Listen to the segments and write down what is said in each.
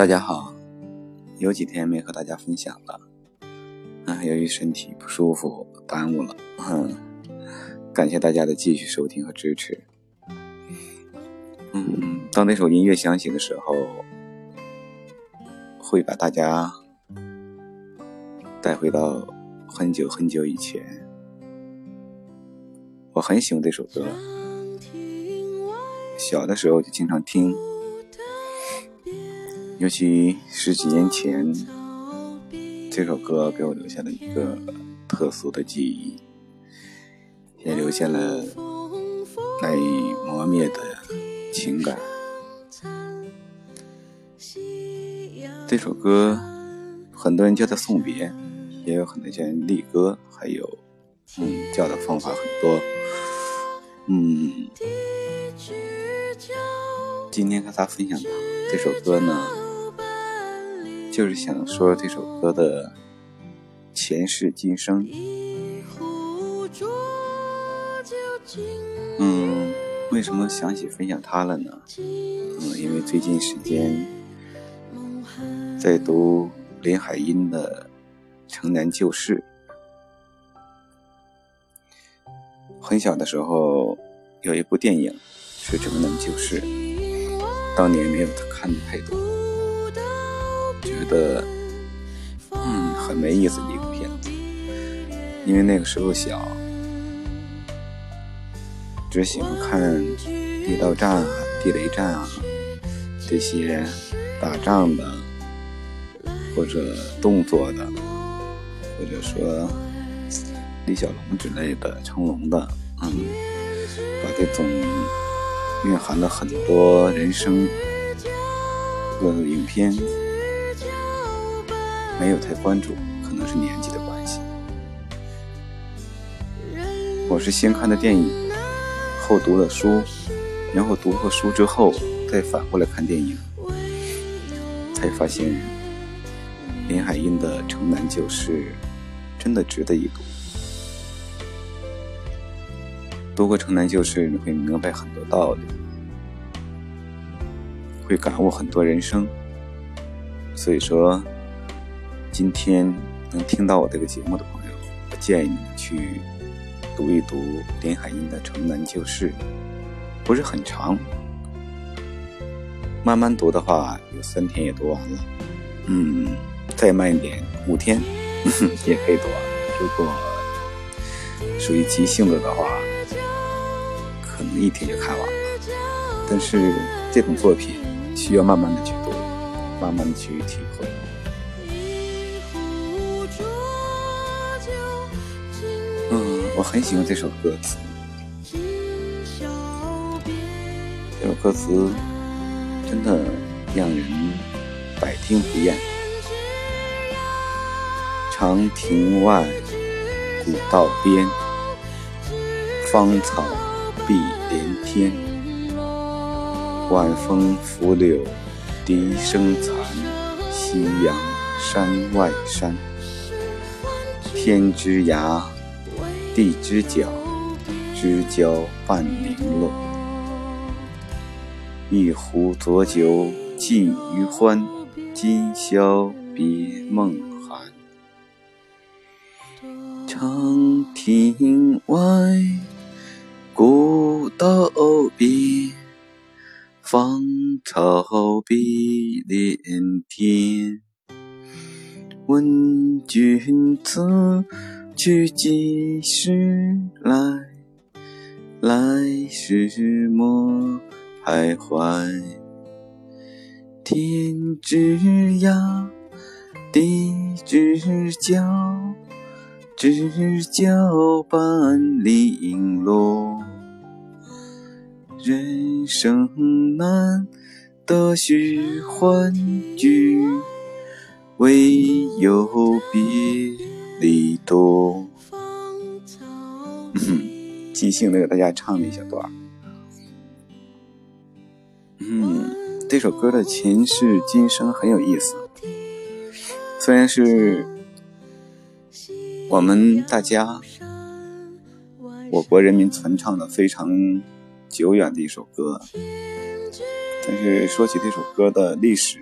大家好，有几天没和大家分享了，啊，由于身体不舒服，耽误了，嗯，感谢大家的继续收听和支持。嗯，当那首音乐响起的时候，会把大家带回到很久很久以前。我很喜欢这首歌，小的时候就经常听。尤其十几年前，这首歌给我留下了一个特殊的记忆，也留下了难以磨灭的情感。这首歌，很多人叫它送别，也有很多人叫励歌，还有，嗯，叫的方法很多。嗯，今天和大家分享的这首歌呢。就是想说这首歌的前世今生。嗯，为什么想起分享它了呢？嗯，因为最近时间在读林海音的《城南旧事》。很小的时候有一部电影是《城南旧事》，当年没有看太多。的，嗯，很没意思的一部片子，因为那个时候小，只喜欢看地道战啊、地雷战啊这些打仗的，或者动作的，或者说李小龙之类的、成龙的，嗯，把这种蕴含了很多人生的影片。没有太关注，可能是年纪的关系。我是先看的电影，后读了书，然后读过书之后再反过来看电影，才发现林海音的《城南旧事》真的值得一读。读过《城南旧事》，你会明白很多道理，会感悟很多人生。所以说。今天能听到我这个节目的朋友，我建议你去读一读林海音的《城南旧事》，不是很长，慢慢读的话，有三天也读完了。嗯，再慢一点，五天也可以读完。如果属于急性子的话，可能一天就看完了。但是这种作品需要慢慢的去读，慢慢的去体会。很喜欢这首歌词，这首歌词真的让人百听不厌。长亭外，古道边，芳草碧连天。晚风拂柳笛声残，夕阳山外山。天之涯。地之角，知交半零落。一壶浊酒尽余欢，今宵别梦寒。长亭外，古道边，芳草碧连天。问君此。去几时来？来时莫徘徊。天之涯，地之角，知交半零落。人生难得须欢聚，唯有别。离多，即兴的给大家唱了一小段。嗯，这首歌的前世今生很有意思，虽然是我们大家我国人民传唱的非常久远的一首歌，但是说起这首歌的历史，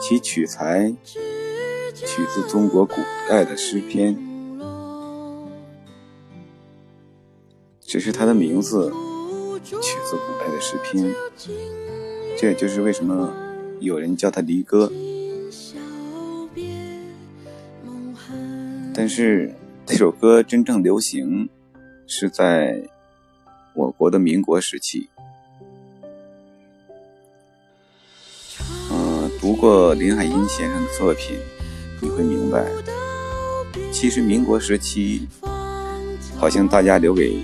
其取材取自中国古代的诗篇，只是它的名字取自古代的诗篇，这也就是为什么有人叫它离歌。但是这首歌真正流行是在我国的民国时期。嗯读过林海音先生的作品，你会明白，其实民国时期，好像大家留给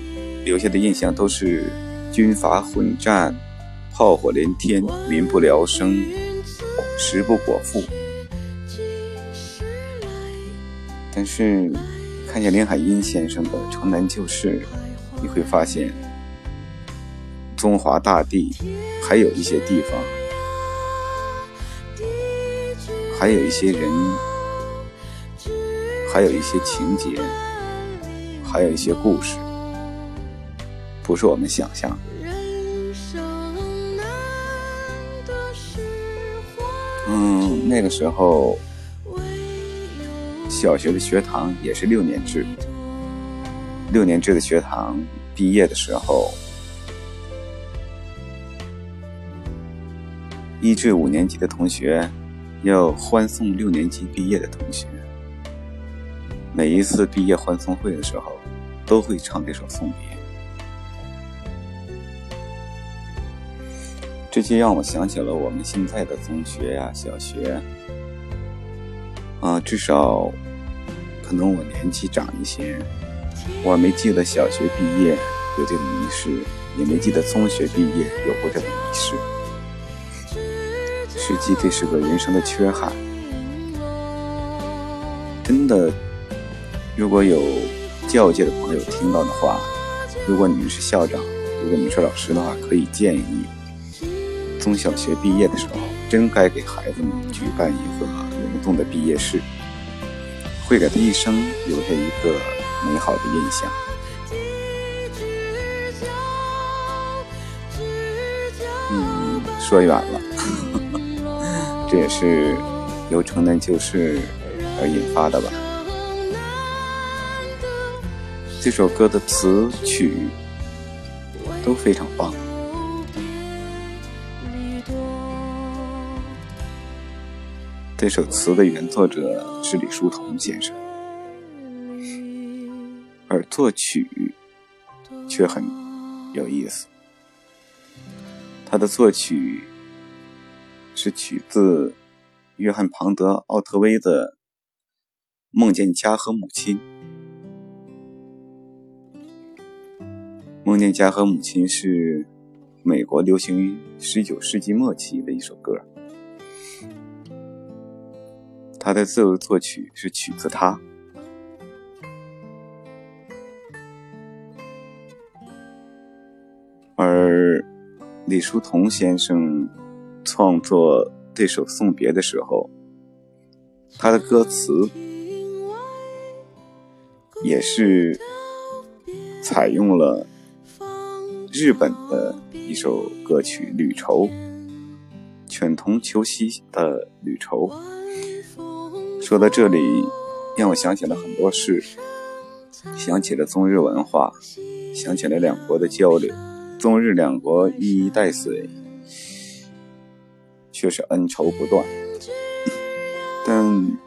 留下的印象都是军阀混战、炮火连天、民不聊生、食不果腹。但是看见林海音先生的《城南旧事》，你会发现，中华大地还有一些地方。还有一些人，还有一些情节，还有一些故事，不是我们想象的。嗯，那个时候，小学的学堂也是六年制，六年制的学堂毕业的时候，一至五年级的同学。要欢送六年级毕业的同学，每一次毕业欢送会的时候，都会唱这首送别。这就让我想起了我们现在的中学呀、小学啊，至少可能我年纪长一些，我没记得小学毕业有这种仪式，也没记得中学毕业有过这种仪式。实际这是个人生的缺憾，真的。如果有教界的朋友听到的话，如果你们是校长，如果你们是老师的话，可以建议，中小学毕业的时候，真该给孩子们举办一个隆重的毕业式，会给他一生留下一个美好的印象。嗯，说远了。这也是由城南旧事而引发的吧。这首歌的词曲都非常棒。这首词的原作者是李叔同先生，而作曲却很有意思。他的作曲。是取自约翰·庞德·奥特威的《梦见家和母亲》。《梦见家和母亲》是美国流行于十九世纪末期的一首歌，他的自由作曲是取自他，而李叔同先生。创作这首送别的时候，他的歌词也是采用了日本的一首歌曲《旅愁》，犬童秋夕的旅愁。说到这里，让我想起了很多事，想起了中日文化，想起了两国的交流，中日两国一衣带水。却是恩仇不断，但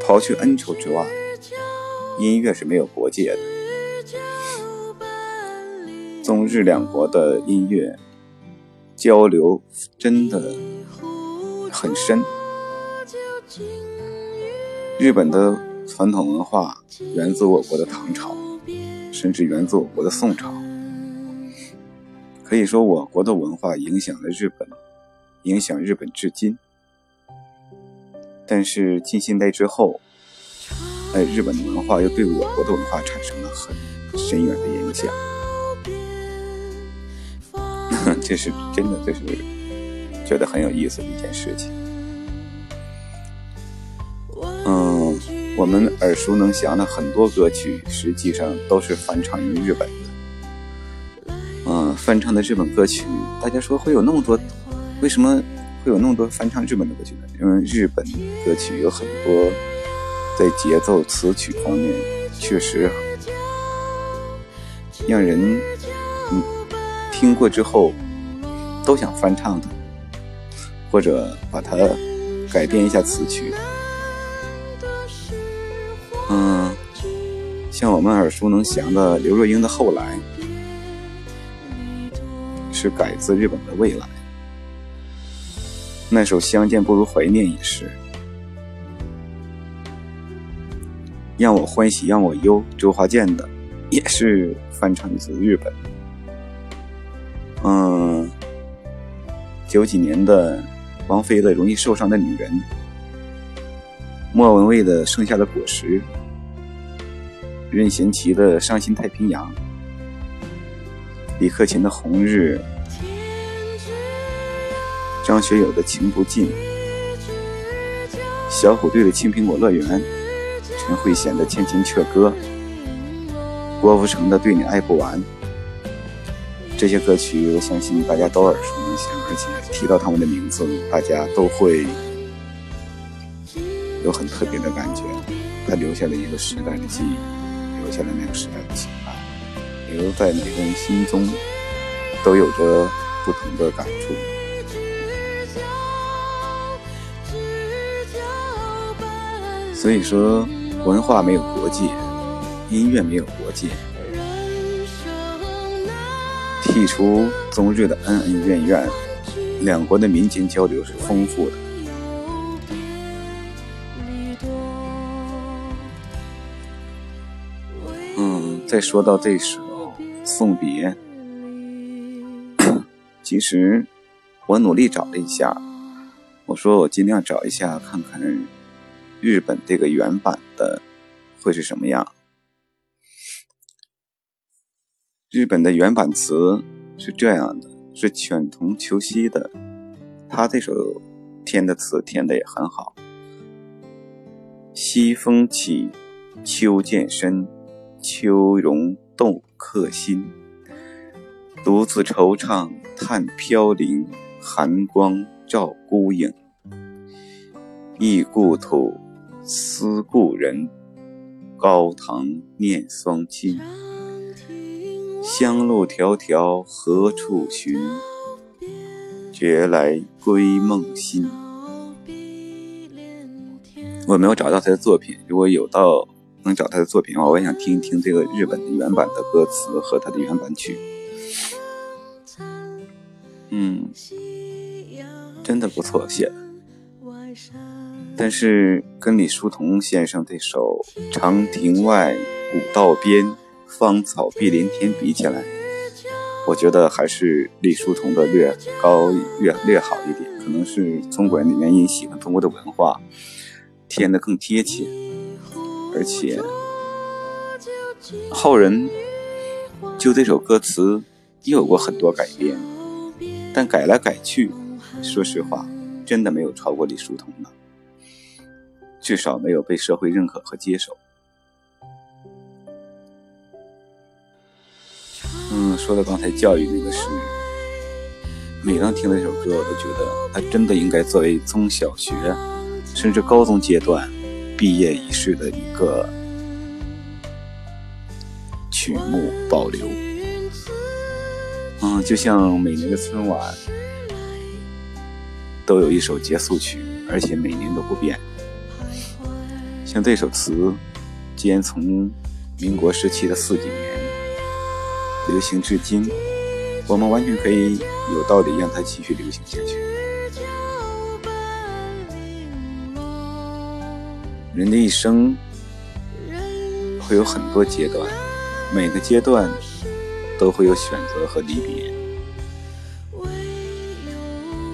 刨去恩仇之外，音乐是没有国界的。中日两国的音乐交流真的很深。日本的传统文化源自我国的唐朝，甚至源自我国的宋朝。可以说，我国的文化影响了日本。影响日本至今，但是近现代之后，哎，日本的文化又对我国的文化产生了很深远的影响。这是真的，这是觉得很有意思的一件事情。嗯，我们耳熟能详的很多歌曲，实际上都是翻唱于日本的。嗯，翻唱的日本歌曲，大家说会有那么多？为什么会有那么多翻唱日本的歌曲呢？因为日本歌曲有很多在节奏、词曲方面确实让人听过之后都想翻唱的，或者把它改编一下词曲。嗯，像我们耳熟能详的刘若英的《后来》，是改自日本的《未来》。那首《相见不如怀念》也是。让我欢喜让我忧，周华健的也是翻唱自日本。九几年的王菲的《容易受伤的女人》。莫文蔚的《盛夏的果实》，任贤齐的《伤心太平洋》，李克勤的《红日》，张学友的《情不尽》，小虎队的《青苹果乐园》，陈慧娴的《千千阙歌》，郭富城的《对你爱不完》，这些歌曲我相信大家都耳熟而且提到他们的名字，大家都会。有很特别的感觉，他留下了一个时代的记忆，留下了那个时代的情怀，留在每个人心中，都有着不同的感触。所以说，文化没有国界，音乐没有国界，剔除中日的恩恩怨怨，两国的民间交流是丰富的。再说到这首《送别》，其实我努力找了一下，我说我尽量找一下看看日本这个原版的会是什么样。日本的原版词是这样的，是犬童秋夕的，他这首填的词填的也很好。西风起，秋渐深。秋容动客心，独自惆怅叹飘零。寒光照孤影，忆故土，思故人。高堂念双亲，乡路迢迢何处寻？觉来归梦心。我没有找到他的作品，如果有到。能找他的作品的话，我也想听一听这个日本的原版的歌词和他的原版曲。嗯，真的不错写的。但是跟李叔同先生这首《长亭外，古道边，芳草碧连天》比起来，我觉得还是李叔同的略高略略好一点。可能是中国人的原因，喜欢中国的文化，填的更贴切。而且，后人就这首歌词也有过很多改编，但改来改去，说实话，真的没有超过李叔同的，至少没有被社会认可和接受。说到刚才教育那个事，每当听到这首歌，我都觉得它真的应该作为中小学甚至高中阶段。毕业仪式的一个曲目保留，嗯，就像每年的春晚都有一首结束曲，而且每年都不变。像这首词，既然从民国时期的四几年流行至今，我们完全可以有道理让它继续流行下去。人的一生会有很多阶段，每个阶段都会有选择和离别。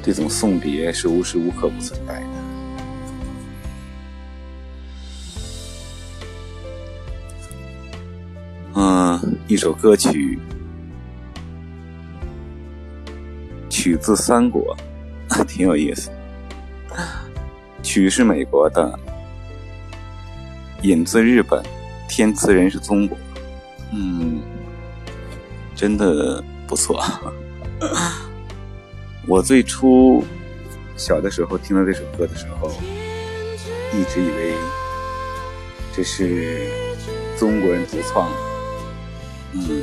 这种送别是无时无刻不存在的。一首歌曲，曲自三国，挺有意思。曲是美国的。引自日本，填词人是中国，嗯，真的不错。我最初小的时候听到这首歌的时候，一直以为这是中国人独创的，嗯，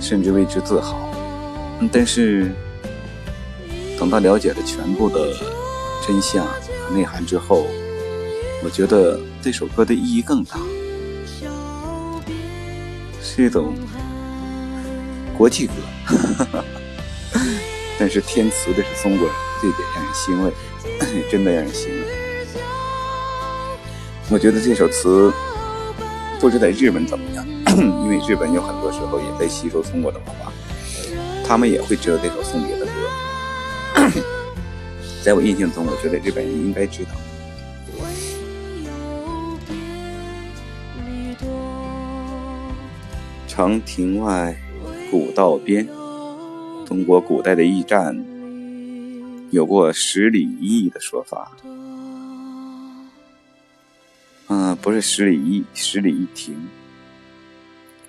甚至为之自豪。但是等到了解了全部的真相和内涵之后，我觉得这首歌的意义更大，是一种国际歌。但是填词的是中国人，这点让人欣慰，真的让人欣慰。我觉得这首词不知在日本怎么样，因为日本有很多时候也在吸收中国的文化，他们也会知道这首送别的歌。在我印象中，我觉得日本人应该知道。长亭外，古道边。中国古代的驿站有过十里一驿的说法，不是十里一，十里一亭。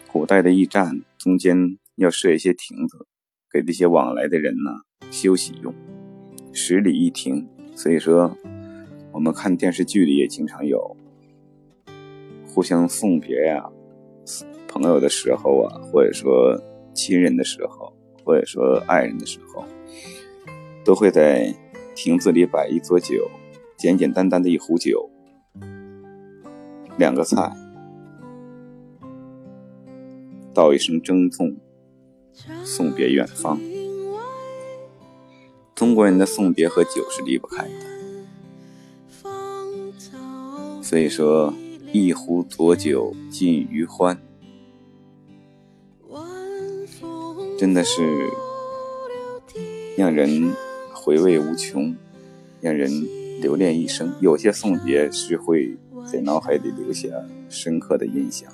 古代的驿站中间要设一些亭子，给这些往来的人呢休息用。十里一亭，所以说我们看电视剧里也经常有互相送别呀，朋友的时候啊，或者说亲人的时候。或者说爱人的时候，都会在亭子里摆一桌酒，简简单单的一壶酒，两个菜，道一声珍重，送别远方。中国人的送别和酒是离不开的，所以说一壶浊酒尽余欢。真的是让人回味无穷，让人留恋一生。有些送别是会在脑海里留下深刻的印象。